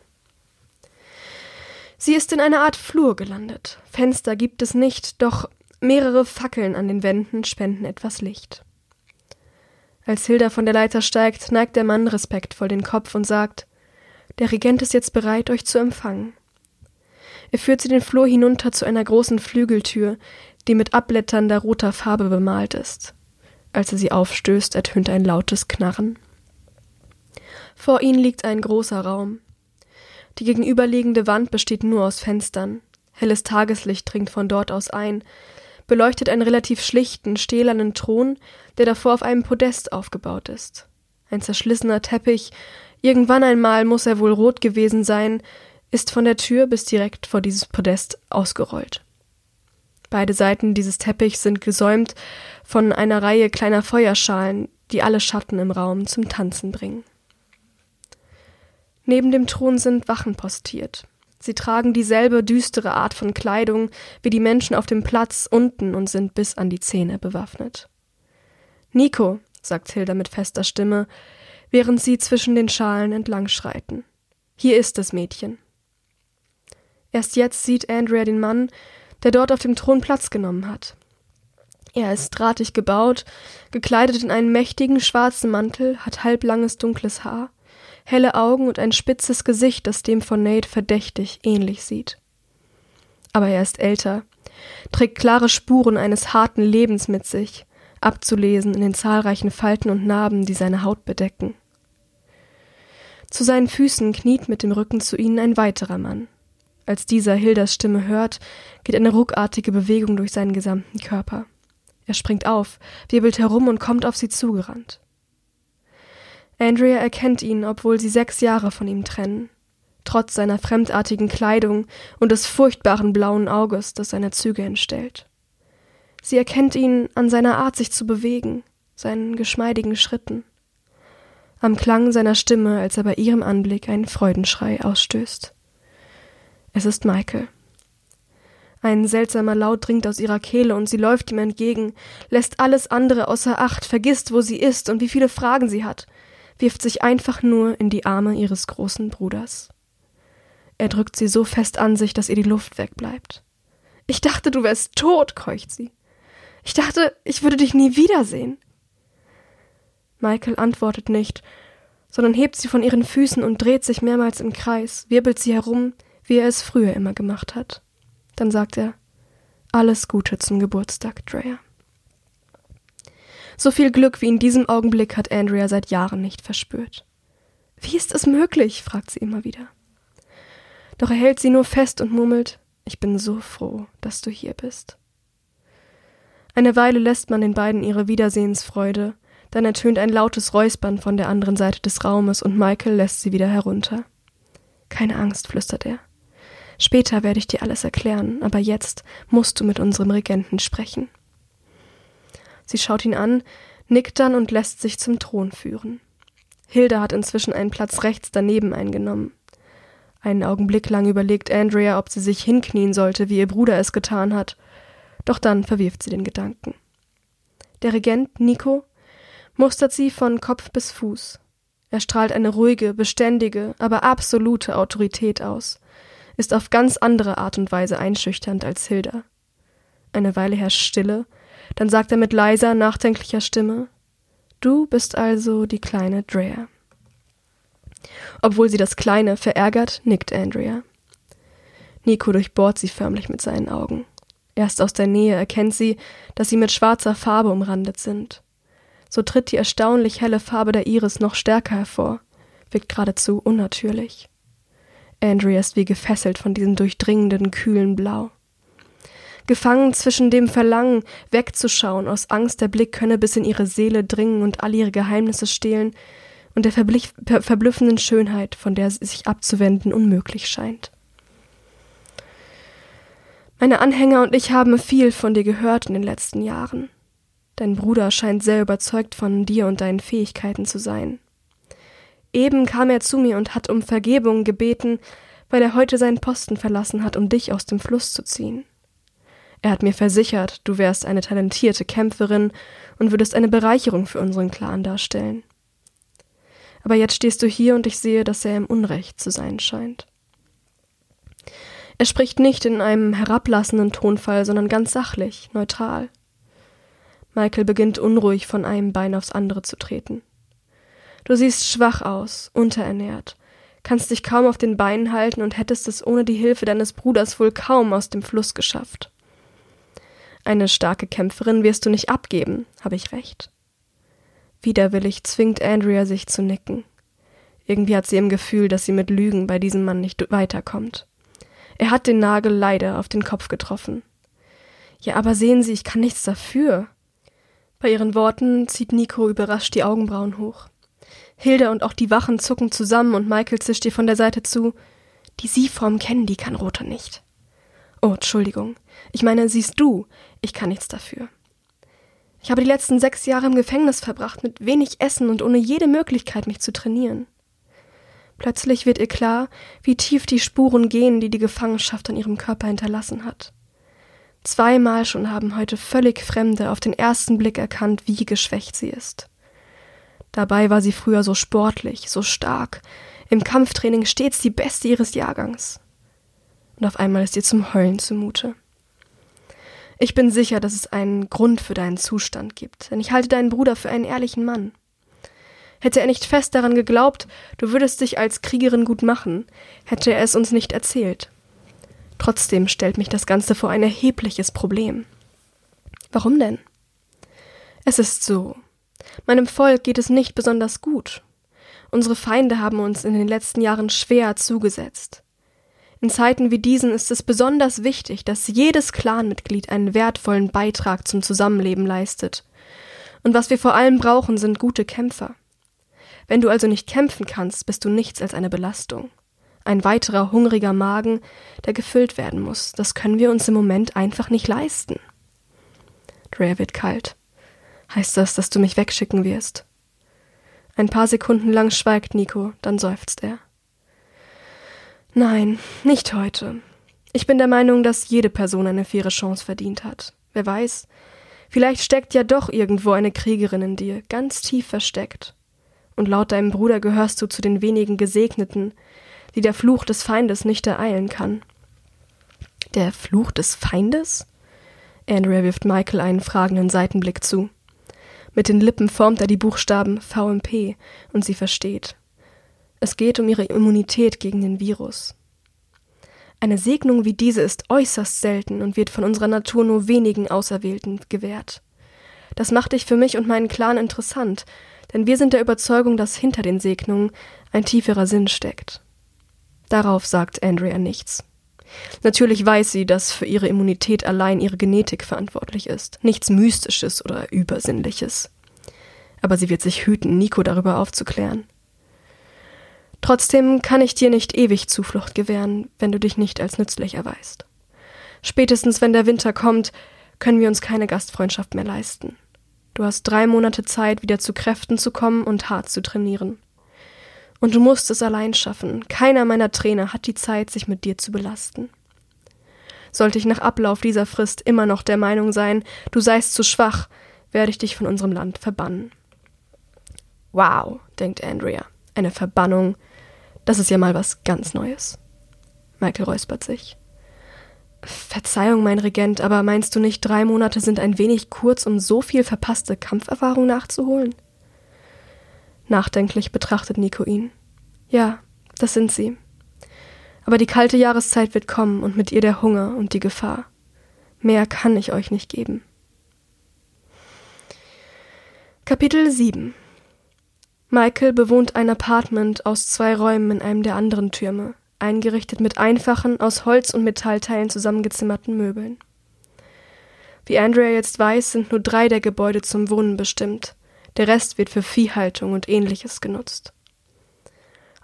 A: Sie ist in einer Art Flur gelandet. Fenster gibt es nicht, doch mehrere Fackeln an den Wänden spenden etwas Licht. Als Hilda von der Leiter steigt, neigt der Mann respektvoll den Kopf und sagt Der Regent ist jetzt bereit, euch zu empfangen. Er führt sie den Flur hinunter zu einer großen Flügeltür, die mit abblätternder roter Farbe bemalt ist. Als er sie aufstößt, ertönt ein lautes Knarren. Vor ihnen liegt ein großer Raum. Die gegenüberliegende Wand besteht nur aus Fenstern. Helles Tageslicht dringt von dort aus ein, beleuchtet einen relativ schlichten, stählernen Thron, der davor auf einem Podest aufgebaut ist. Ein zerschlissener Teppich, irgendwann einmal muss er wohl rot gewesen sein, ist von der Tür bis direkt vor dieses Podest ausgerollt. Beide Seiten dieses Teppichs sind gesäumt von einer Reihe kleiner Feuerschalen, die alle Schatten im Raum zum Tanzen bringen. Neben dem Thron sind Wachen postiert. Sie tragen dieselbe düstere Art von Kleidung wie die Menschen auf dem Platz unten und sind bis an die Zähne bewaffnet. Nico, sagt Hilda mit fester Stimme, während sie zwischen den Schalen entlang schreiten. Hier ist das Mädchen. Erst jetzt sieht Andrea den Mann, der dort auf dem Thron Platz genommen hat. Er ist drahtig gebaut, gekleidet in einen mächtigen schwarzen Mantel, hat halblanges dunkles Haar helle Augen und ein spitzes Gesicht, das dem von Nate verdächtig ähnlich sieht. Aber er ist älter, trägt klare Spuren eines harten Lebens mit sich, abzulesen in den zahlreichen Falten und Narben, die seine Haut bedecken. Zu seinen Füßen kniet mit dem Rücken zu ihnen ein weiterer Mann. Als dieser Hildas Stimme hört, geht eine ruckartige Bewegung durch seinen gesamten Körper. Er springt auf, wirbelt herum und kommt auf sie zugerannt. Andrea erkennt ihn, obwohl sie sechs Jahre von ihm trennen, trotz seiner fremdartigen Kleidung und des furchtbaren blauen Auges, das seine Züge entstellt. Sie erkennt ihn an seiner Art, sich zu bewegen, seinen geschmeidigen Schritten am Klang seiner Stimme, als er bei ihrem Anblick einen Freudenschrei ausstößt. Es ist Michael. Ein seltsamer Laut dringt aus ihrer Kehle und sie läuft ihm entgegen, lässt alles andere außer Acht, vergisst, wo sie ist und wie viele Fragen sie hat, wirft sich einfach nur in die Arme ihres großen Bruders. Er drückt sie so fest an sich, dass ihr die Luft wegbleibt. Ich dachte, du wärst tot, keucht sie. Ich dachte, ich würde dich nie wiedersehen. Michael antwortet nicht, sondern hebt sie von ihren Füßen und dreht sich mehrmals im Kreis, wirbelt sie herum, wie er es früher immer gemacht hat. Dann sagt er Alles Gute zum Geburtstag, Drea. So viel Glück wie in diesem Augenblick hat Andrea seit Jahren nicht verspürt. Wie ist es möglich? fragt sie immer wieder. Doch er hält sie nur fest und murmelt Ich bin so froh, dass du hier bist. Eine Weile lässt man den beiden ihre Wiedersehensfreude, dann ertönt ein lautes Räuspern von der anderen Seite des Raumes und Michael lässt sie wieder herunter. Keine Angst, flüstert er. Später werde ich dir alles erklären, aber jetzt musst du mit unserem Regenten sprechen. Sie schaut ihn an, nickt dann und lässt sich zum Thron führen. Hilda hat inzwischen einen Platz rechts daneben eingenommen. Einen Augenblick lang überlegt Andrea, ob sie sich hinknien sollte, wie ihr Bruder es getan hat. Doch dann verwirft sie den Gedanken. Der Regent Nico mustert sie von Kopf bis Fuß. Er strahlt eine ruhige, beständige, aber absolute Autorität aus, ist auf ganz andere Art und Weise einschüchternd als Hilda. Eine Weile herrscht Stille, dann sagt er mit leiser, nachdenklicher Stimme Du bist also die kleine Drea. Obwohl sie das Kleine verärgert, nickt Andrea. Nico durchbohrt sie förmlich mit seinen Augen. Erst aus der Nähe erkennt sie, dass sie mit schwarzer Farbe umrandet sind so tritt die erstaunlich helle Farbe der Iris noch stärker hervor, wirkt geradezu unnatürlich. Andrea ist wie gefesselt von diesem durchdringenden, kühlen Blau. Gefangen zwischen dem Verlangen, wegzuschauen, aus Angst, der Blick könne bis in ihre Seele dringen und all ihre Geheimnisse stehlen, und der verblüffenden Schönheit, von der sich abzuwenden unmöglich scheint. Meine Anhänger und ich haben viel von dir gehört in den letzten Jahren. Dein Bruder scheint sehr überzeugt von dir und deinen Fähigkeiten zu sein. Eben kam er zu mir und hat um Vergebung gebeten, weil er heute seinen Posten verlassen hat, um dich aus dem Fluss zu ziehen. Er hat mir versichert, du wärst eine talentierte Kämpferin und würdest eine Bereicherung für unseren Clan darstellen. Aber jetzt stehst du hier und ich sehe, dass er im Unrecht zu sein scheint. Er spricht nicht in einem herablassenden Tonfall, sondern ganz sachlich, neutral. Michael beginnt unruhig von einem Bein aufs andere zu treten. Du siehst schwach aus, unterernährt, kannst dich kaum auf den Beinen halten und hättest es ohne die Hilfe deines Bruders wohl kaum aus dem Fluss geschafft. Eine starke Kämpferin wirst du nicht abgeben, habe ich recht. Widerwillig zwingt Andrea sich zu nicken. Irgendwie hat sie im Gefühl, dass sie mit Lügen bei diesem Mann nicht weiterkommt. Er hat den Nagel leider auf den Kopf getroffen. Ja, aber sehen Sie, ich kann nichts dafür. Bei ihren Worten zieht Nico überrascht die Augenbrauen hoch. Hilda und auch die Wachen zucken zusammen und Michael zischt ihr von der Seite zu. Die Sie-Form kennen die Kanrote nicht. Oh, Entschuldigung. Ich meine, siehst du, ich kann nichts dafür. Ich habe die letzten sechs Jahre im Gefängnis verbracht, mit wenig Essen und ohne jede Möglichkeit, mich zu trainieren. Plötzlich wird ihr klar, wie tief die Spuren gehen, die die Gefangenschaft an ihrem Körper hinterlassen hat. Zweimal schon haben heute völlig Fremde auf den ersten Blick erkannt, wie geschwächt sie ist. Dabei war sie früher so sportlich, so stark, im Kampftraining stets die Beste ihres Jahrgangs. Und auf einmal ist ihr zum Heulen zumute. Ich bin sicher, dass es einen Grund für deinen Zustand gibt, denn ich halte deinen Bruder für einen ehrlichen Mann. Hätte er nicht fest daran geglaubt, du würdest dich als Kriegerin gut machen, hätte er es uns nicht erzählt. Trotzdem stellt mich das Ganze vor ein erhebliches Problem. Warum denn? Es ist so. Meinem Volk geht es nicht besonders gut. Unsere Feinde haben uns in den letzten Jahren schwer zugesetzt. In Zeiten wie diesen ist es besonders wichtig, dass jedes Clanmitglied einen wertvollen Beitrag zum Zusammenleben leistet. Und was wir vor allem brauchen, sind gute Kämpfer. Wenn du also nicht kämpfen kannst, bist du nichts als eine Belastung. Ein weiterer hungriger Magen, der gefüllt werden muss. Das können wir uns im Moment einfach nicht leisten. Drea wird kalt. Heißt das, dass du mich wegschicken wirst? Ein paar Sekunden lang schweigt Nico, dann seufzt er. Nein, nicht heute. Ich bin der Meinung, dass jede Person eine faire Chance verdient hat. Wer weiß, vielleicht steckt ja doch irgendwo eine Kriegerin in dir, ganz tief versteckt. Und laut deinem Bruder gehörst du zu den wenigen Gesegneten, die der Fluch des Feindes nicht ereilen kann. Der Fluch des Feindes? Andrea wirft Michael einen fragenden Seitenblick zu. Mit den Lippen formt er die Buchstaben VMP und sie versteht. Es geht um ihre Immunität gegen den Virus. Eine Segnung wie diese ist äußerst selten und wird von unserer Natur nur wenigen Auserwählten gewährt. Das macht dich für mich und meinen Clan interessant, denn wir sind der Überzeugung, dass hinter den Segnungen ein tieferer Sinn steckt. Darauf sagt Andrea nichts. Natürlich weiß sie, dass für ihre Immunität allein ihre Genetik verantwortlich ist, nichts Mystisches oder Übersinnliches. Aber sie wird sich hüten, Nico darüber aufzuklären. Trotzdem kann ich dir nicht ewig Zuflucht gewähren, wenn du dich nicht als nützlich erweist. Spätestens wenn der Winter kommt, können wir uns keine Gastfreundschaft mehr leisten. Du hast drei Monate Zeit, wieder zu Kräften zu kommen und hart zu trainieren. Und du musst es allein schaffen. Keiner meiner Trainer hat die Zeit, sich mit dir zu belasten. Sollte ich nach Ablauf dieser Frist immer noch der Meinung sein, du seist zu schwach, werde ich dich von unserem Land verbannen. Wow, denkt Andrea. Eine Verbannung. Das ist ja mal was ganz Neues. Michael räuspert sich. Verzeihung, mein Regent, aber meinst du nicht, drei Monate sind ein wenig kurz, um so viel verpasste Kampferfahrung nachzuholen? Nachdenklich betrachtet Nico ihn. Ja, das sind sie. Aber die kalte Jahreszeit wird kommen und mit ihr der Hunger und die Gefahr. Mehr kann ich euch nicht geben. Kapitel 7 Michael bewohnt ein Apartment aus zwei Räumen in einem der anderen Türme, eingerichtet mit einfachen, aus Holz und Metallteilen zusammengezimmerten Möbeln. Wie Andrea jetzt weiß, sind nur drei der Gebäude zum Wohnen bestimmt, der Rest wird für Viehhaltung und ähnliches genutzt.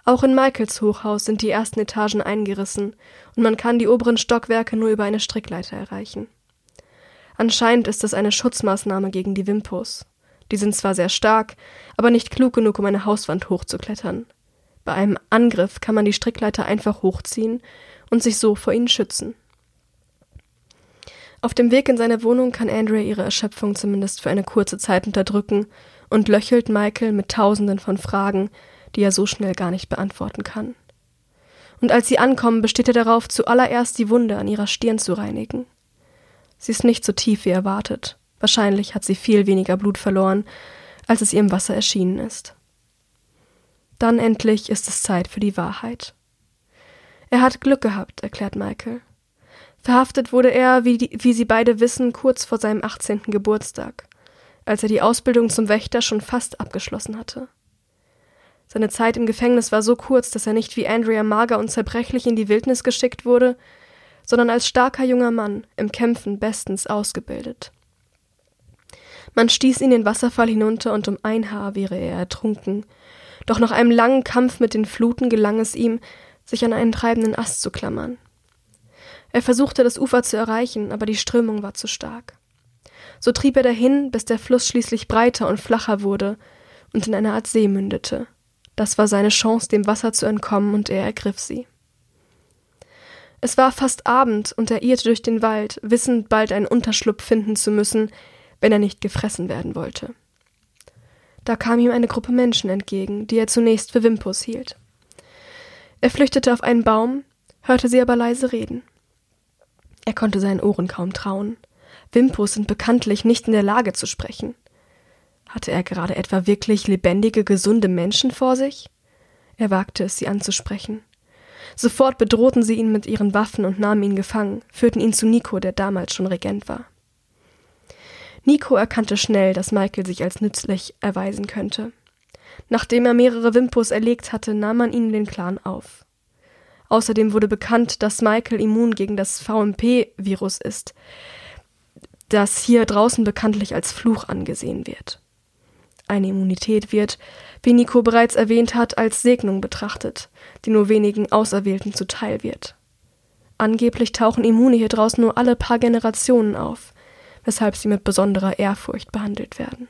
A: Auch in Michaels Hochhaus sind die ersten Etagen eingerissen und man kann die oberen Stockwerke nur über eine Strickleiter erreichen. Anscheinend ist es eine Schutzmaßnahme gegen die Wimpos. Die sind zwar sehr stark, aber nicht klug genug, um eine Hauswand hochzuklettern. Bei einem Angriff kann man die Strickleiter einfach hochziehen und sich so vor ihnen schützen. Auf dem Weg in seine Wohnung kann Andrea ihre Erschöpfung zumindest für eine kurze Zeit unterdrücken und löchelt Michael mit tausenden von Fragen, die er so schnell gar nicht beantworten kann. Und als sie ankommen, besteht er darauf, zuallererst die Wunde an ihrer Stirn zu reinigen. Sie ist nicht so tief wie erwartet. Wahrscheinlich hat sie viel weniger Blut verloren, als es ihr im Wasser erschienen ist. Dann endlich ist es Zeit für die Wahrheit. Er hat Glück gehabt, erklärt Michael. Verhaftet wurde er, wie, die, wie Sie beide wissen, kurz vor seinem 18. Geburtstag als er die Ausbildung zum Wächter schon fast abgeschlossen hatte. Seine Zeit im Gefängnis war so kurz, dass er nicht wie Andrea mager und zerbrechlich in die Wildnis geschickt wurde, sondern als starker junger Mann im Kämpfen bestens ausgebildet. Man stieß ihn den Wasserfall hinunter und um ein Haar wäre er ertrunken. Doch nach einem langen Kampf mit den Fluten gelang es ihm, sich an einen treibenden Ast zu klammern. Er versuchte das Ufer zu erreichen, aber die Strömung war zu stark. So trieb er dahin, bis der Fluss schließlich breiter und flacher wurde und in eine Art See mündete. Das war seine Chance, dem Wasser zu entkommen, und er ergriff sie. Es war fast Abend, und er irrte durch den Wald, wissend bald einen Unterschlupf finden zu müssen, wenn er nicht gefressen werden wollte. Da kam ihm eine Gruppe Menschen entgegen, die er zunächst für Wimpus hielt. Er flüchtete auf einen Baum, hörte sie aber leise reden. Er konnte seinen Ohren kaum trauen. Wimpos sind bekanntlich nicht in der Lage zu sprechen. Hatte er gerade etwa wirklich lebendige, gesunde Menschen vor sich? Er wagte es, sie anzusprechen. Sofort bedrohten sie ihn mit ihren Waffen und nahmen ihn gefangen, führten ihn zu Nico, der damals schon Regent war. Nico erkannte schnell, dass Michael sich als nützlich erweisen könnte. Nachdem er mehrere Wimpus erlegt hatte, nahm man ihn in den Clan auf. Außerdem wurde bekannt, dass Michael immun gegen das VMP-Virus ist, das hier draußen bekanntlich als Fluch angesehen wird. Eine Immunität wird, wie Nico bereits erwähnt hat, als Segnung betrachtet, die nur wenigen Auserwählten zuteil wird. Angeblich tauchen Immune hier draußen nur alle paar Generationen auf, weshalb sie mit besonderer Ehrfurcht behandelt werden.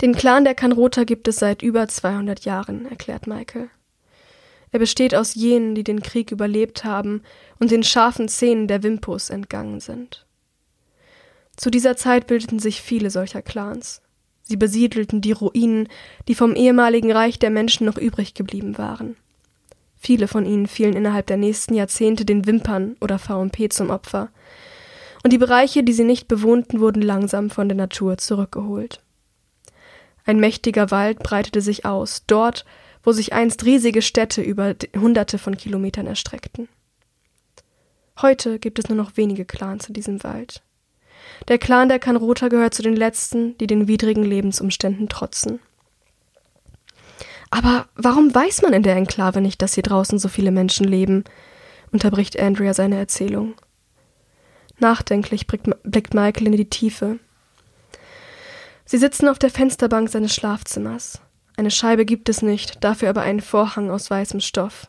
A: Den Clan der Kanrota gibt es seit über 200 Jahren, erklärt Michael. Er besteht aus jenen, die den Krieg überlebt haben und den scharfen Zähnen der Wimpus entgangen sind. Zu dieser Zeit bildeten sich viele solcher Clans. Sie besiedelten die Ruinen, die vom ehemaligen Reich der Menschen noch übrig geblieben waren. Viele von ihnen fielen innerhalb der nächsten Jahrzehnte den Wimpern oder VMP zum Opfer, und die Bereiche, die sie nicht bewohnten, wurden langsam von der Natur zurückgeholt. Ein mächtiger Wald breitete sich aus, dort, wo sich einst riesige Städte über hunderte von Kilometern erstreckten. Heute gibt es nur noch wenige Clans in diesem Wald. Der Clan der Kanrota gehört zu den letzten, die den widrigen Lebensumständen trotzen. Aber warum weiß man in der Enklave nicht, dass hier draußen so viele Menschen leben? unterbricht Andrea seine Erzählung. Nachdenklich blickt Michael in die Tiefe. Sie sitzen auf der Fensterbank seines Schlafzimmers. Eine Scheibe gibt es nicht, dafür aber einen Vorhang aus weißem Stoff.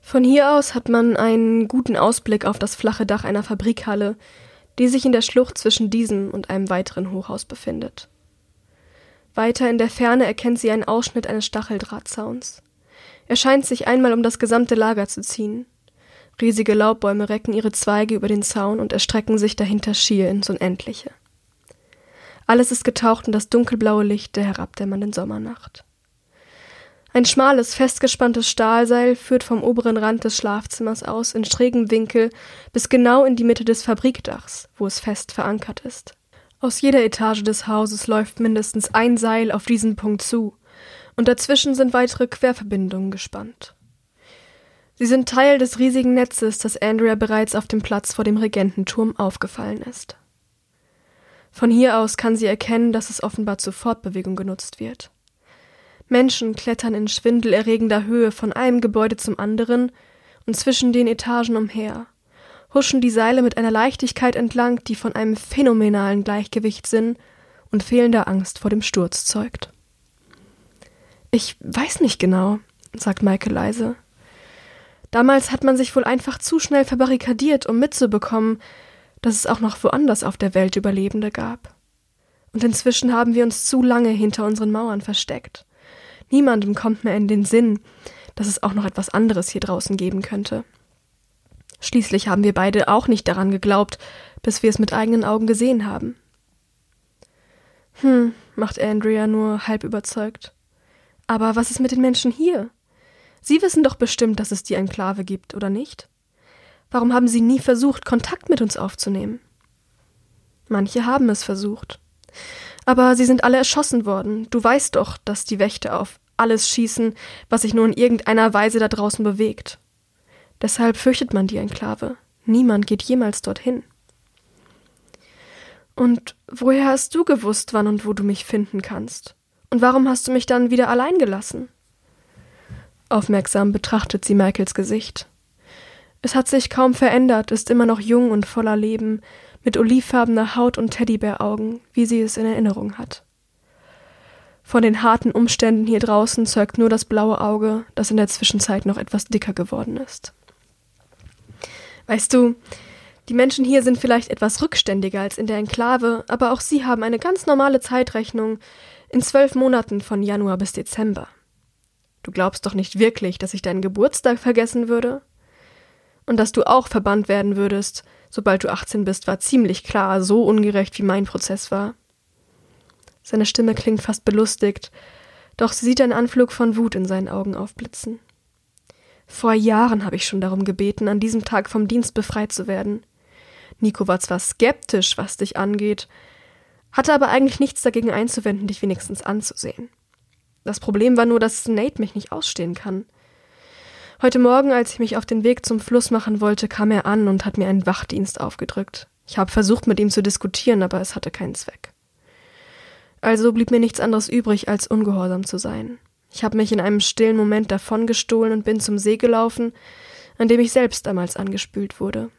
A: Von hier aus hat man einen guten Ausblick auf das flache Dach einer Fabrikhalle, die sich in der Schlucht zwischen diesem und einem weiteren Hochhaus befindet. Weiter in der Ferne erkennt sie einen Ausschnitt eines Stacheldrahtzauns. Er scheint sich einmal um das gesamte Lager zu ziehen. Riesige Laubbäume recken ihre Zweige über den Zaun und erstrecken sich dahinter schier ins Unendliche. Alles ist getaucht in das dunkelblaue Licht der herabdämmernden Sommernacht. Ein schmales, festgespanntes Stahlseil führt vom oberen Rand des Schlafzimmers aus in schrägem Winkel bis genau in die Mitte des Fabrikdachs, wo es fest verankert ist. Aus jeder Etage des Hauses läuft mindestens ein Seil auf diesen Punkt zu, und dazwischen sind weitere Querverbindungen gespannt. Sie sind Teil des riesigen Netzes, das Andrea bereits auf dem Platz vor dem Regententurm aufgefallen ist. Von hier aus kann sie erkennen, dass es offenbar zur Fortbewegung genutzt wird. Menschen klettern in schwindelerregender Höhe von einem Gebäude zum anderen und zwischen den Etagen umher, huschen die Seile mit einer Leichtigkeit entlang, die von einem phänomenalen Gleichgewichtssinn und fehlender Angst vor dem Sturz zeugt. Ich weiß nicht genau, sagt Michael leise. Damals hat man sich wohl einfach zu schnell verbarrikadiert, um mitzubekommen, dass es auch noch woanders auf der Welt Überlebende gab. Und inzwischen haben wir uns zu lange hinter unseren Mauern versteckt. Niemandem kommt mehr in den Sinn, dass es auch noch etwas anderes hier draußen geben könnte. Schließlich haben wir beide auch nicht daran geglaubt, bis wir es mit eigenen Augen gesehen haben. Hm, macht Andrea nur halb überzeugt. Aber was ist mit den Menschen hier? Sie wissen doch bestimmt, dass es die Enklave gibt, oder nicht? Warum haben Sie nie versucht, Kontakt mit uns aufzunehmen? Manche haben es versucht. Aber sie sind alle erschossen worden. Du weißt doch, dass die Wächter auf alles schießen, was sich nur in irgendeiner Weise da draußen bewegt. Deshalb fürchtet man die Enklave. Niemand geht jemals dorthin. Und woher hast du gewusst, wann und wo du mich finden kannst? Und warum hast du mich dann wieder allein gelassen? Aufmerksam betrachtet sie Michaels Gesicht. Es hat sich kaum verändert, ist immer noch jung und voller Leben, mit olivfarbener Haut und Teddybäraugen, wie sie es in Erinnerung hat. Von den harten Umständen hier draußen zeugt nur das blaue Auge, das in der Zwischenzeit noch etwas dicker geworden ist. Weißt du, die Menschen hier sind vielleicht etwas rückständiger als in der Enklave, aber auch sie haben eine ganz normale Zeitrechnung in zwölf Monaten von Januar bis Dezember. Du glaubst doch nicht wirklich, dass ich deinen Geburtstag vergessen würde? Und dass du auch verbannt werden würdest, sobald du 18 bist, war ziemlich klar, so ungerecht wie mein Prozess war. Seine Stimme klingt fast belustigt, doch sie sieht einen Anflug von Wut in seinen Augen aufblitzen. Vor Jahren habe ich schon darum gebeten, an diesem Tag vom Dienst befreit zu werden. Nico war zwar skeptisch, was dich angeht, hatte aber eigentlich nichts dagegen einzuwenden, dich wenigstens anzusehen. Das Problem war nur, dass Nate mich nicht ausstehen kann. Heute Morgen, als ich mich auf den Weg zum Fluss machen wollte, kam er an und hat mir einen Wachdienst aufgedrückt. Ich habe versucht, mit ihm zu diskutieren, aber es hatte keinen Zweck. Also blieb mir nichts anderes übrig, als ungehorsam zu sein. Ich habe mich in einem stillen Moment davongestohlen und bin zum See gelaufen, an dem ich selbst damals angespült wurde.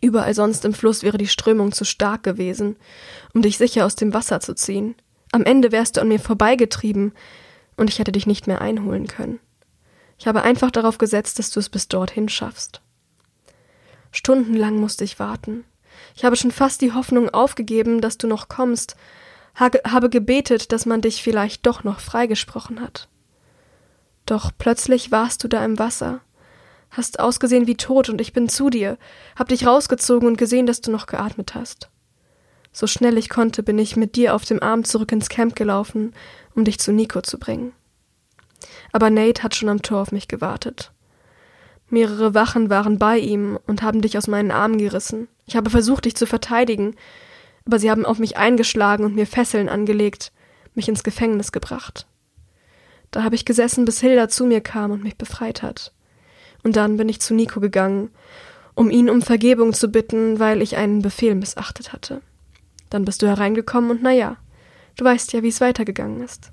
A: Überall sonst im Fluss wäre die Strömung zu stark gewesen, um dich sicher aus dem Wasser zu ziehen. Am Ende wärst du an mir vorbeigetrieben, und ich hätte dich nicht mehr einholen können. Ich habe einfach darauf gesetzt, dass du es bis dorthin schaffst. Stundenlang musste ich warten. Ich habe schon fast die Hoffnung aufgegeben, dass du noch kommst, habe gebetet, dass man dich vielleicht doch noch freigesprochen hat. Doch plötzlich warst du da im Wasser, hast ausgesehen wie tot und ich bin zu dir, hab dich rausgezogen und gesehen, dass du noch geatmet hast. So schnell ich konnte, bin ich mit dir auf dem Arm zurück ins Camp gelaufen, um dich zu Nico zu bringen. Aber Nate hat schon am Tor auf mich gewartet. Mehrere Wachen waren bei ihm und haben dich aus meinen Armen gerissen. Ich habe versucht, dich zu verteidigen, aber sie haben auf mich eingeschlagen und mir Fesseln angelegt, mich ins Gefängnis gebracht. Da habe ich gesessen, bis Hilda zu mir kam und mich befreit hat. Und dann bin ich zu Nico gegangen, um ihn um Vergebung zu bitten, weil ich einen Befehl missachtet hatte. Dann bist du hereingekommen und na ja, du weißt ja, wie es weitergegangen ist.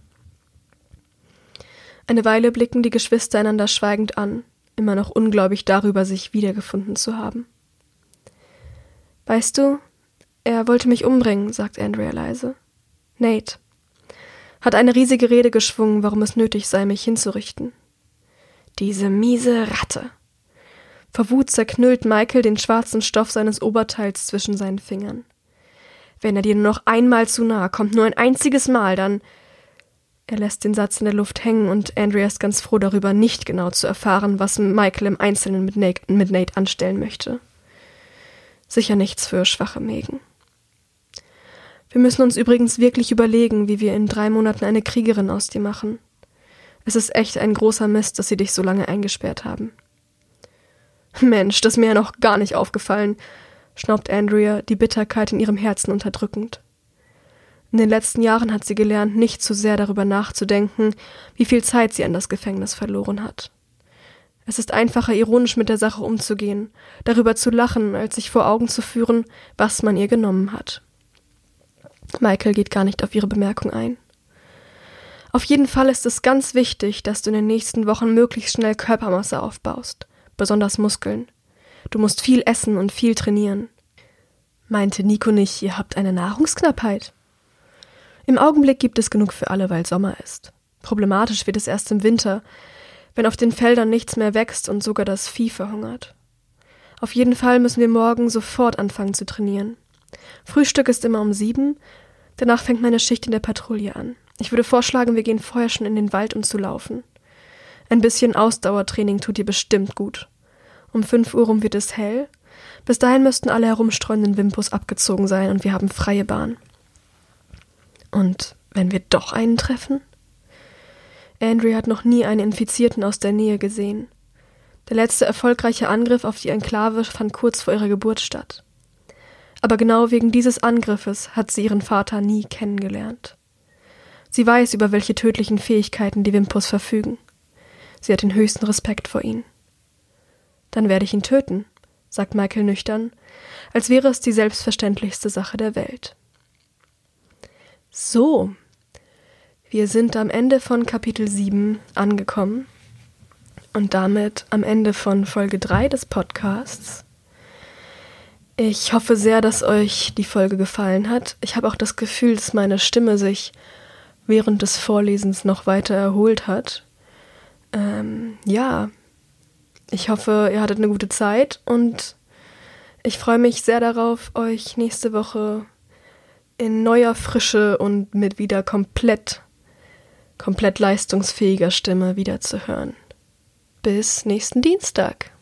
A: Eine Weile blicken die Geschwister einander schweigend an, immer noch ungläubig darüber, sich wiedergefunden zu haben. Weißt du, er wollte mich umbringen, sagt Andrea leise. Nate hat eine riesige Rede geschwungen, warum es nötig sei, mich hinzurichten. Diese miese Ratte. Vor Wut zerknüllt Michael den schwarzen Stoff seines Oberteils zwischen seinen Fingern. Wenn er dir nur noch einmal zu nahe kommt, nur ein einziges Mal, dann. Er lässt den Satz in der Luft hängen und Andrea ist ganz froh darüber, nicht genau zu erfahren, was Michael im Einzelnen mit Nate, mit Nate anstellen möchte. Sicher nichts für schwache Mägen. Wir müssen uns übrigens wirklich überlegen, wie wir in drei Monaten eine Kriegerin aus dir machen. Es ist echt ein großer Mist, dass sie dich so lange eingesperrt haben. Mensch, das ist mir ja noch gar nicht aufgefallen schnaubt Andrea, die Bitterkeit in ihrem Herzen unterdrückend. In den letzten Jahren hat sie gelernt, nicht zu sehr darüber nachzudenken, wie viel Zeit sie an das Gefängnis verloren hat. Es ist einfacher, ironisch mit der Sache umzugehen, darüber zu lachen, als sich vor Augen zu führen, was man ihr genommen hat. Michael geht gar nicht auf ihre Bemerkung ein. Auf jeden Fall ist es ganz wichtig, dass du in den nächsten Wochen möglichst schnell Körpermasse aufbaust, besonders Muskeln. Du musst viel essen und viel trainieren. Meinte Nico nicht, ihr habt eine Nahrungsknappheit? Im Augenblick gibt es genug für alle, weil Sommer ist. Problematisch wird es erst im Winter, wenn auf den Feldern nichts mehr wächst und sogar das Vieh verhungert. Auf jeden Fall müssen wir morgen sofort anfangen zu trainieren. Frühstück ist immer um sieben, danach fängt meine Schicht in der Patrouille an. Ich würde vorschlagen, wir gehen vorher schon in den Wald, um zu laufen. Ein bisschen Ausdauertraining tut dir bestimmt gut. Um fünf Uhr rum wird es hell. Bis dahin müssten alle herumstreuenden Wimpus abgezogen sein und wir haben freie Bahn. Und wenn wir doch einen treffen? Andrea hat noch nie einen Infizierten aus der Nähe gesehen. Der letzte erfolgreiche Angriff auf die Enklave fand kurz vor ihrer Geburt statt. Aber genau wegen dieses Angriffes hat sie ihren Vater nie kennengelernt. Sie weiß, über welche tödlichen Fähigkeiten die Wimpus verfügen. Sie hat den höchsten Respekt vor ihnen. Dann werde ich ihn töten, sagt Michael nüchtern, als wäre es die selbstverständlichste Sache der Welt. So, wir sind am Ende von Kapitel 7 angekommen und damit am Ende von Folge 3 des Podcasts. Ich hoffe sehr, dass euch die Folge gefallen hat. Ich habe auch das Gefühl, dass meine Stimme sich während des Vorlesens noch weiter erholt hat. Ähm, ja, ich hoffe, ihr hattet eine gute Zeit und ich freue mich sehr darauf, euch nächste Woche in neuer Frische und mit wieder komplett, komplett leistungsfähiger Stimme wiederzuhören. Bis nächsten Dienstag.